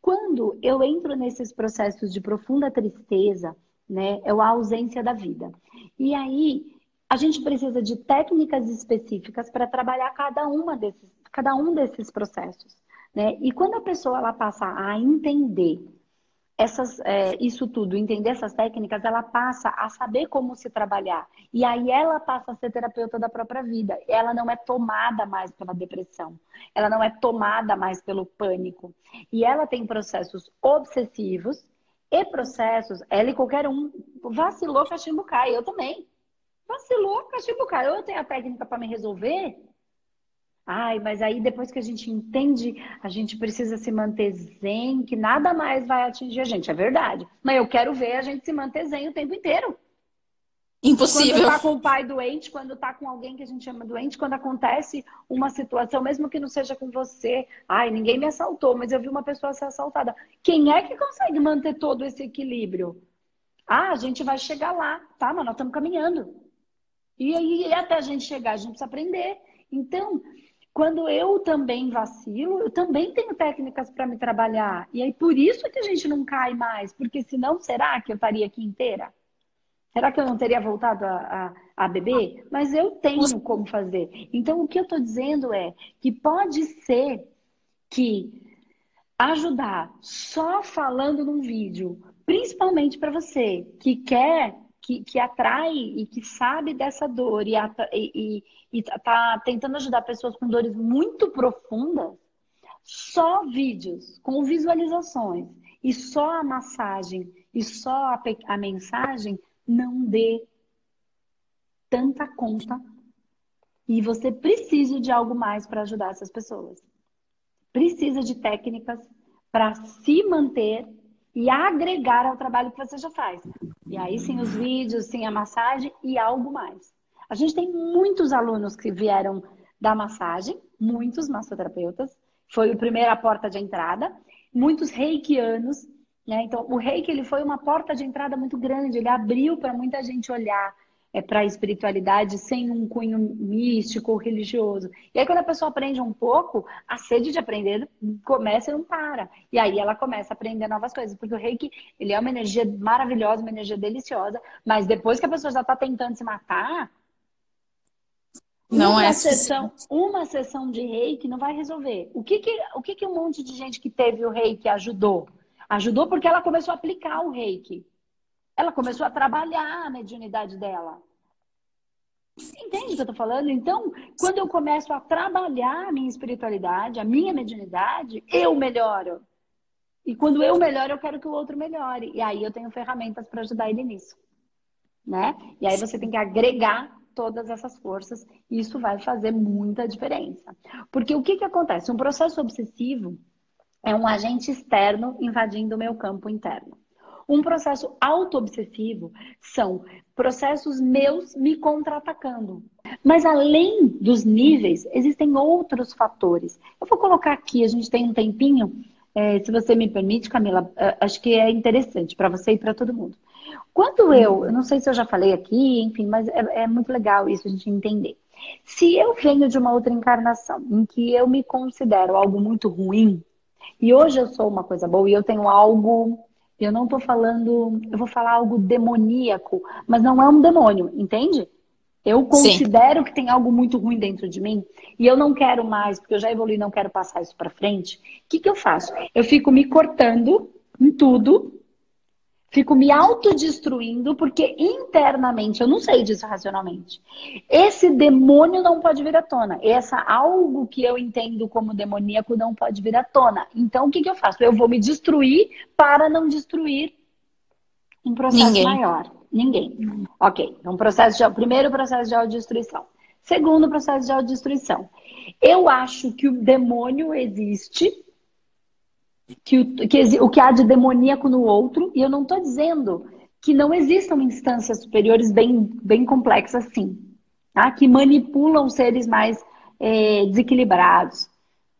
[SPEAKER 2] Quando eu entro nesses processos de profunda tristeza, né, é a ausência da vida. E aí, a gente precisa de técnicas específicas para trabalhar cada, uma desses, cada um desses processos. Né? E quando a pessoa ela passa a entender essas, é, isso tudo, entender essas técnicas, ela passa a saber como se trabalhar. E aí ela passa a ser terapeuta da própria vida. Ela não é tomada mais pela depressão. Ela não é tomada mais pelo pânico. E ela tem processos obsessivos e processos, ela e qualquer um, vacilou, cachimbo cai. Eu também. Vacilou, cachimbo caiu. Eu tenho a técnica para me resolver. Ai, mas aí depois que a gente entende, a gente precisa se manter zen, que nada mais vai atingir a gente. É verdade. Mas eu quero ver a gente se manter zen o tempo inteiro.
[SPEAKER 3] Impossível.
[SPEAKER 2] Quando tá com o pai doente, quando tá com alguém que a gente chama doente, quando acontece uma situação, mesmo que não seja com você, ai, ninguém me assaltou, mas eu vi uma pessoa ser assaltada. Quem é que consegue manter todo esse equilíbrio? Ah, a gente vai chegar lá, tá? Mas nós estamos caminhando. E aí, até a gente chegar, a gente precisa aprender. Então, quando eu também vacilo, eu também tenho técnicas para me trabalhar. E aí, por isso que a gente não cai mais. Porque senão, será que eu estaria aqui inteira? Será que eu não teria voltado a, a, a beber? Mas eu tenho como fazer. Então, o que eu estou dizendo é que pode ser que ajudar só falando num vídeo, principalmente para você que quer que, que atrai e que sabe dessa dor e, e, e tá tentando ajudar pessoas com dores muito profundas, só vídeos com visualizações e só a massagem e só a, a mensagem não dê tanta conta e você precisa de algo mais para ajudar essas pessoas. Precisa de técnicas para se manter e agregar ao trabalho que você já faz. E aí sim os vídeos, sim a massagem e algo mais. A gente tem muitos alunos que vieram da massagem, muitos massoterapeutas, foi a primeira porta de entrada, muitos reikianos, né? Então o reiki ele foi uma porta de entrada muito grande, ele abriu para muita gente olhar é, para a espiritualidade sem um cunho místico ou religioso. E aí, quando a pessoa aprende um pouco, a sede de aprender começa e não para. E aí ela começa a aprender novas coisas. Porque o reiki, ele é uma energia maravilhosa, uma energia deliciosa, mas depois que a pessoa já está tentando se matar, não uma é sessão, uma sessão de reiki não vai resolver. O que que, o que que um monte de gente que teve o reiki ajudou? Ajudou porque ela começou a aplicar o reiki. Ela começou a trabalhar a mediunidade dela. Entende o que eu tô falando? Então, quando eu começo a trabalhar a minha espiritualidade, a minha mediunidade, eu melhoro. E quando eu melhoro, eu quero que o outro melhore. E aí eu tenho ferramentas para ajudar ele nisso. Né? E aí você tem que agregar todas essas forças e isso vai fazer muita diferença. Porque o que, que acontece? Um processo obsessivo é um agente externo invadindo o meu campo interno. Um processo auto-obsessivo são processos meus me contra-atacando. Mas além dos níveis, existem outros fatores. Eu vou colocar aqui, a gente tem um tempinho, é, se você me permite, Camila, é, acho que é interessante para você e para todo mundo. Quando eu, eu não sei se eu já falei aqui, enfim, mas é, é muito legal isso a gente entender. Se eu venho de uma outra encarnação em que eu me considero algo muito ruim, e hoje eu sou uma coisa boa e eu tenho algo eu não estou falando, eu vou falar algo demoníaco, mas não é um demônio, entende? Eu considero Sim. que tem algo muito ruim dentro de mim e eu não quero mais, porque eu já evolui, não quero passar isso para frente. O que, que eu faço? Eu fico me cortando em tudo Fico me autodestruindo porque internamente, eu não sei disso racionalmente. Esse demônio não pode vir à tona. Essa algo que eu entendo como demoníaco não pode vir à tona. Então, o que, que eu faço? Eu vou me destruir para não destruir um processo Ninguém. maior. Ninguém. Ok. Então, processo de, primeiro processo de autodestruição. Segundo processo de autodestruição. Eu acho que o demônio existe que, o, que o que há de demoníaco no outro, e eu não estou dizendo que não existam instâncias superiores bem, bem complexas assim, tá? que manipulam seres mais é, desequilibrados,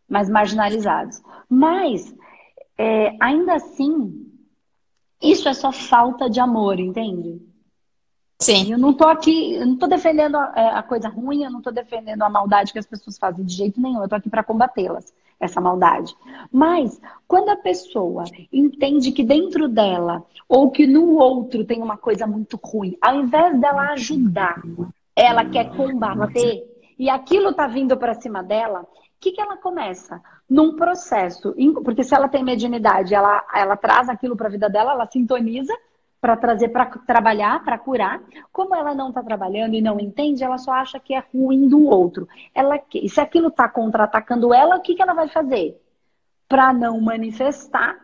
[SPEAKER 2] mais marginalizados. Mas, é, ainda assim, isso é só falta de amor, entende?
[SPEAKER 3] Sim.
[SPEAKER 2] Eu não tô aqui, eu não tô defendendo a, é, a coisa ruim, eu não tô defendendo a maldade que as pessoas fazem de jeito nenhum. Eu tô aqui para combatê-las, essa maldade. Mas quando a pessoa entende que dentro dela ou que no outro tem uma coisa muito ruim, ao invés dela ajudar, ela quer combater e aquilo tá vindo para cima dela, o que, que ela começa? Num processo, porque se ela tem mediunidade, ela, ela traz aquilo para a vida dela, ela sintoniza para trazer para trabalhar, para curar. Como ela não está trabalhando e não entende, ela só acha que é ruim do outro. Ela e se aquilo está contra-atacando ela, o que, que ela vai fazer? Para não manifestar,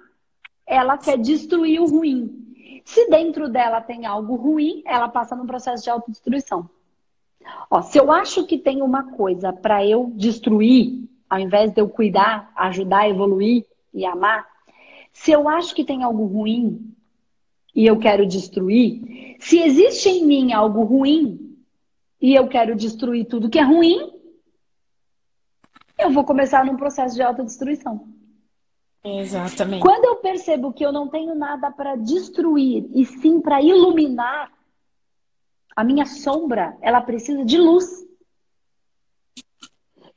[SPEAKER 2] ela quer destruir o ruim. Se dentro dela tem algo ruim, ela passa num processo de autodestruição. Ó, se eu acho que tem uma coisa para eu destruir, ao invés de eu cuidar, ajudar, evoluir e amar, se eu acho que tem algo ruim, e eu quero destruir, se existe em mim algo ruim e eu quero destruir tudo que é ruim, eu vou começar num processo de autodestruição.
[SPEAKER 3] Exatamente.
[SPEAKER 2] Quando eu percebo que eu não tenho nada para destruir e sim para iluminar, a minha sombra, ela precisa de luz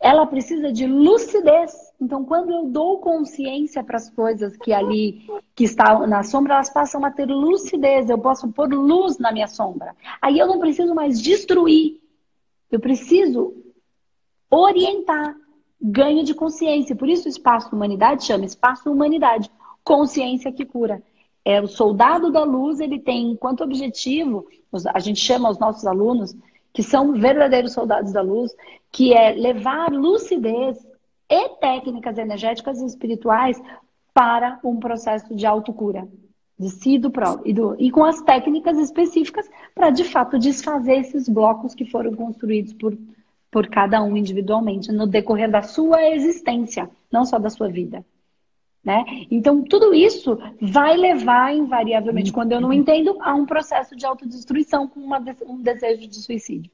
[SPEAKER 2] ela precisa de lucidez. Então, quando eu dou consciência para as coisas que ali que estão na sombra, elas passam a ter lucidez. Eu posso pôr luz na minha sombra. Aí eu não preciso mais destruir. Eu preciso orientar, ganho de consciência. Por isso o espaço humanidade chama espaço humanidade, consciência que cura. É o soldado da luz, ele tem enquanto objetivo, a gente chama os nossos alunos que são verdadeiros soldados da luz, que é levar lucidez e técnicas energéticas e espirituais para um processo de autocura de si do próprio e, do, e com as técnicas específicas para de fato desfazer esses blocos que foram construídos por, por cada um individualmente no decorrer da sua existência, não só da sua vida. Né? Então, tudo isso vai levar, invariavelmente, quando eu não entendo, a um processo de autodestruição com uma, um desejo de suicídio.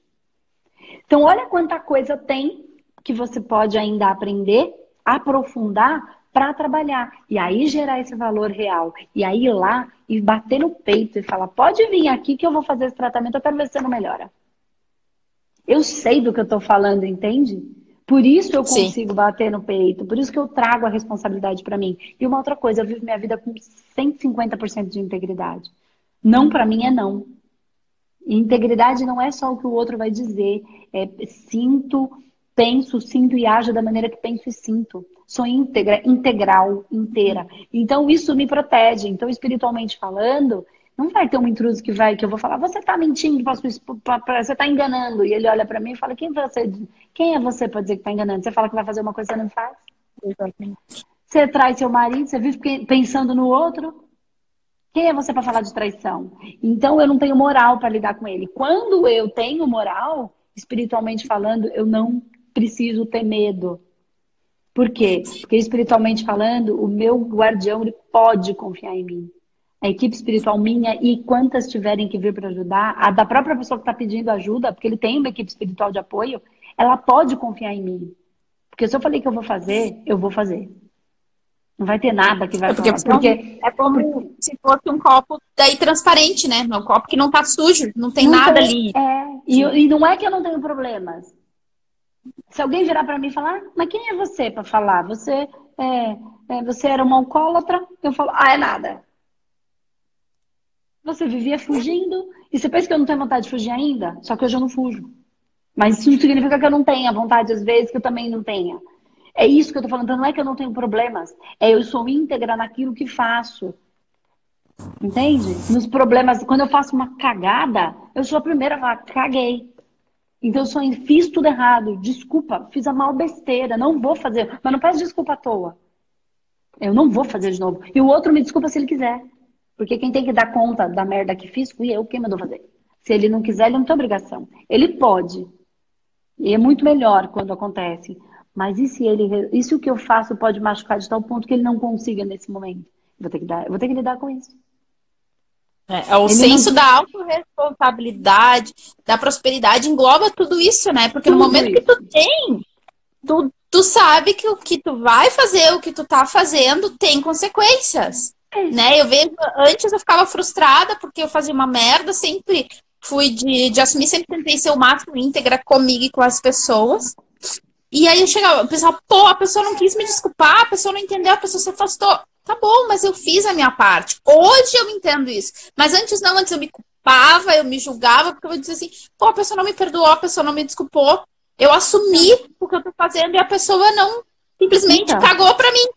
[SPEAKER 2] Então, olha quanta coisa tem que você pode ainda aprender, aprofundar para trabalhar. E aí gerar esse valor real. E aí ir lá e bater no peito e falar: pode vir aqui que eu vou fazer esse tratamento, eu quero ver se você não melhora. Eu sei do que eu estou falando, entende? Por isso eu consigo Sim. bater no peito, por isso que eu trago a responsabilidade para mim. E uma outra coisa, eu vivo minha vida com 150% de integridade. Não para mim é não. integridade não é só o que o outro vai dizer, é sinto, penso, sinto e ajo da maneira que penso e sinto. Sou íntegra, integral, inteira. Então isso me protege. Então espiritualmente falando, não vai ter um intruso que vai, que eu vou falar, você está mentindo, você está enganando. E ele olha para mim e fala, quem, você, quem é você para dizer que está enganando? Você fala que vai fazer uma coisa que você não faz? Exatamente. Você traz seu marido, você vive pensando no outro. Quem é você para falar de traição? Então eu não tenho moral para lidar com ele. Quando eu tenho moral, espiritualmente falando, eu não preciso ter medo. Por quê? Porque espiritualmente falando, o meu guardião ele pode confiar em mim a equipe espiritual minha e quantas tiverem que vir para ajudar, a da própria pessoa que está pedindo ajuda, porque ele tem uma equipe espiritual de apoio, ela pode confiar em mim. Porque se eu falei que eu vou fazer, eu vou fazer. Não vai ter nada que vai
[SPEAKER 3] é porque, falar, porque é como se fosse um copo daí transparente, né? Um copo que não tá sujo, não tem não nada tem, ali.
[SPEAKER 2] É, e, e, não é que eu não tenho problemas. Se alguém virar para mim e falar, ah, mas quem é você para falar? Você é, é, você era uma alcoólatra? Eu falo, ah, é nada. Você vivia fugindo. E você pensa que eu não tenho vontade de fugir ainda? Só que hoje eu não fujo. Mas isso não significa que eu não tenha vontade, às vezes, que eu também não tenha. É isso que eu tô falando. Então, não é que eu não tenho problemas. É eu sou íntegra naquilo que faço. Entende? Nos problemas, quando eu faço uma cagada, eu sou a primeira a falar, caguei. Então eu só fiz tudo errado. Desculpa, fiz a mal besteira, não vou fazer. Mas não peço desculpa à toa. Eu não vou fazer de novo. E o outro me desculpa se ele quiser. Porque quem tem que dar conta da merda que fiz fui eu, quem mandou fazer. Se ele não quiser, ele não tem obrigação. Ele pode. E é muito melhor quando acontece. Mas e se ele. Que eu faço pode machucar de tal ponto que ele não consiga nesse momento? Vou ter que, dar, vou ter que lidar com isso.
[SPEAKER 3] É, é o Ele senso não... da autorresponsabilidade, da prosperidade, engloba tudo isso, né? Porque tudo no momento isso. que tu tem, tu, tu sabe que o que tu vai fazer, o que tu tá fazendo, tem consequências. É né? Eu vejo, antes eu ficava frustrada porque eu fazia uma merda, sempre fui de, de assumir, sempre tentei ser o máximo íntegra comigo e com as pessoas. E aí eu chegava, o pessoal, pô, a pessoa não quis me desculpar, a pessoa não entendeu, a pessoa se afastou. Tá bom, mas eu fiz a minha parte. Hoje eu entendo isso. Mas antes não, antes eu me culpava, eu me julgava, porque eu dizia assim, pô, a pessoa não me perdoou, a pessoa não me desculpou. Eu assumi o que eu tô fazendo e a pessoa não simplesmente então. cagou pra mim.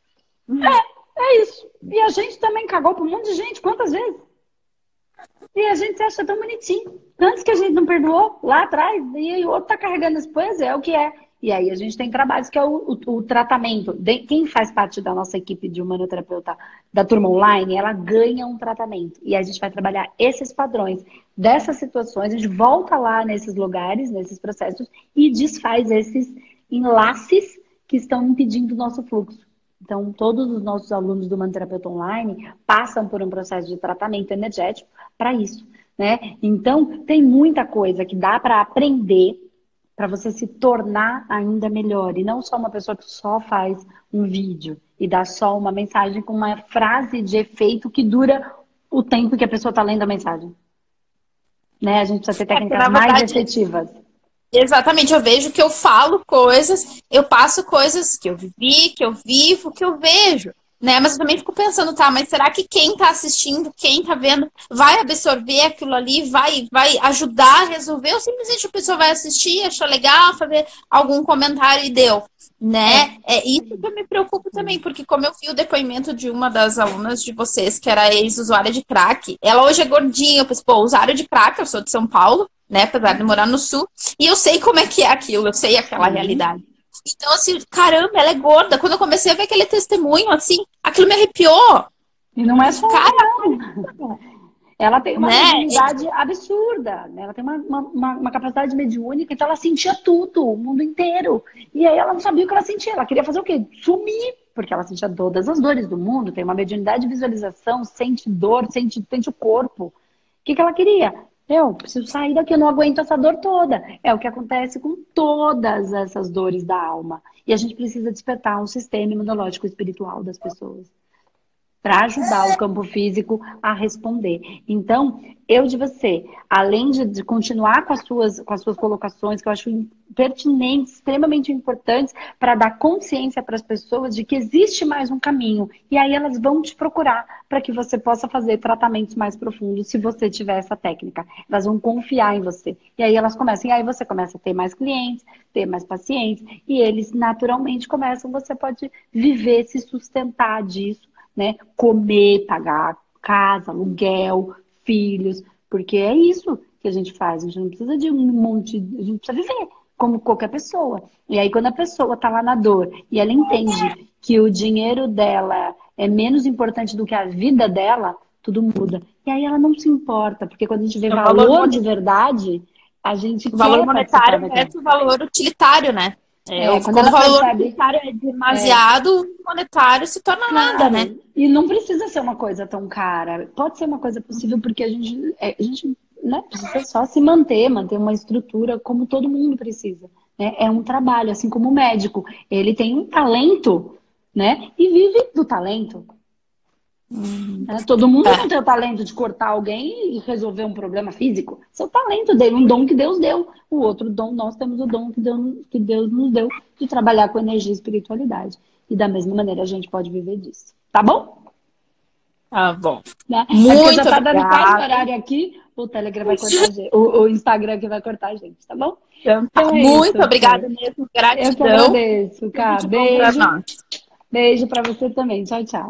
[SPEAKER 2] É, é isso. E a gente também cagou pra um monte de gente, quantas vezes? E a gente acha tão bonitinho. Tantos que a gente não perdoou lá atrás, e o outro tá carregando as coisas, é o que é. E aí a gente tem trabalhos que é o, o, o tratamento. De, quem faz parte da nossa equipe de humanoterapeuta da turma online, ela ganha um tratamento. E a gente vai trabalhar esses padrões dessas situações, a gente volta lá nesses lugares, nesses processos, e desfaz esses enlaces que estão impedindo o nosso fluxo. Então, todos os nossos alunos do Humanoterapeuta Online passam por um processo de tratamento energético para isso. Né? Então, tem muita coisa que dá para aprender para você se tornar ainda melhor e não só uma pessoa que só faz um vídeo e dá só uma mensagem com uma frase de efeito que dura o tempo que a pessoa está lendo a mensagem. Né? A gente precisa ter é técnicas é mais efetivas.
[SPEAKER 3] Exatamente, eu vejo que eu falo coisas, eu passo coisas que eu vivi, que eu vivo, que eu vejo né? Mas eu também fico pensando, tá, mas será que quem tá assistindo, quem tá vendo, vai absorver aquilo ali, vai, vai ajudar a resolver, ou simplesmente a pessoa vai assistir, achar legal, fazer algum comentário e deu, né? É, é isso que eu me preocupo também, porque como eu vi o depoimento de uma das alunas de vocês, que era ex-usuária de crack, ela hoje é gordinha, eu pensei, pô, usuária de crack, eu sou de São Paulo, né, apesar de morar no sul, e eu sei como é que é aquilo, eu sei aquela uhum. realidade. Então, assim, caramba, ela é gorda. Quando eu comecei a ver aquele testemunho, assim, aquilo me arrepiou.
[SPEAKER 2] E não é só ela tem uma né? absurda, né? Ela tem uma, uma, uma, capacidade mediúnica, então ela sentia tudo, o mundo inteiro. E aí ela não sabia o que ela sentia, ela queria fazer o quê? Sumir, porque ela sentia todas as dores do mundo, tem uma mediunidade de visualização, sente dor, sente, sente o corpo. O que, que ela queria? Eu preciso sair daqui, eu não aguento essa dor toda. É o que acontece com todas essas dores da alma. E a gente precisa despertar um sistema imunológico espiritual das pessoas para ajudar o campo físico a responder. Então, eu de você, além de, de, continuar com as, suas, com as suas colocações, que eu acho pertinentes, extremamente importantes, para dar consciência para as pessoas de que existe mais um caminho. E aí elas vão te procurar para que você possa fazer tratamentos mais profundos, se você tiver essa técnica. Elas vão confiar em você. E aí elas começam, e aí você começa a ter mais clientes, ter mais pacientes, e eles naturalmente começam, você pode viver, se sustentar disso né? Comer, pagar casa, aluguel, filhos, porque é isso que a gente faz. A gente não precisa de um monte, a gente precisa viver como qualquer pessoa. E aí quando a pessoa tá lá na dor e ela entende que o dinheiro dela é menos importante do que a vida dela, tudo muda. E aí ela não se importa, porque quando a gente vê é valor, valor de verdade, a gente
[SPEAKER 3] o valor monetário é o valor utilitário, né? É, é, quando, o valor percebe... monetário é demasiado, é. monetário se torna claro. nada, né?
[SPEAKER 2] E não precisa ser uma coisa tão cara. Pode ser uma coisa possível porque a gente, é, a gente né, precisa só se manter, manter uma estrutura como todo mundo precisa. Né? É um trabalho, assim como o médico. Ele tem um talento, né? E vive do talento. Uhum. É, todo mundo é. não tem o talento de cortar alguém e resolver um problema físico. É o talento dele, um dom que Deus deu. O outro dom, nós temos o dom que Deus, que Deus nos deu de trabalhar com energia e espiritualidade. E da mesma maneira a gente pode viver disso. Tá bom?
[SPEAKER 3] Tá bom.
[SPEAKER 2] Né? Muito já tá dando quase horário aqui, o Telegram vai cortar a gente. O, o Instagram que vai cortar a gente, tá bom?
[SPEAKER 3] Então, tá. então é muito isso, obrigada mesmo. Gratidão. Eu que
[SPEAKER 2] agradeço, cara. Beijo. Beijo pra você também. Tchau, tchau.